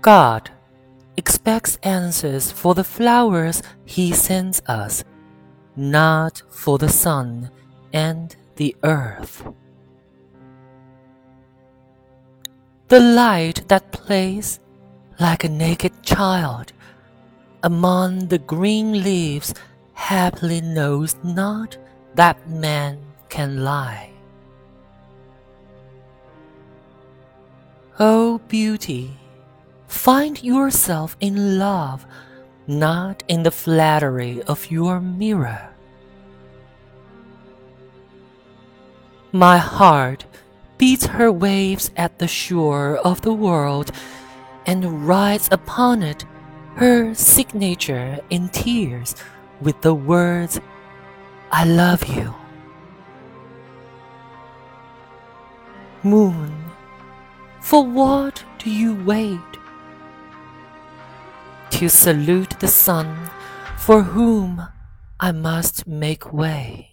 God expects answers for the flowers He sends us, not for the sun and the earth. The light that plays like a naked child among the green leaves happily knows not that man can lie. O beauty, find yourself in love, not in the flattery of your mirror. My heart beats her waves at the shore of the world and writes upon it her signature in tears with the words, I love you. Moon, for what do you wait? To salute the sun for whom I must make way.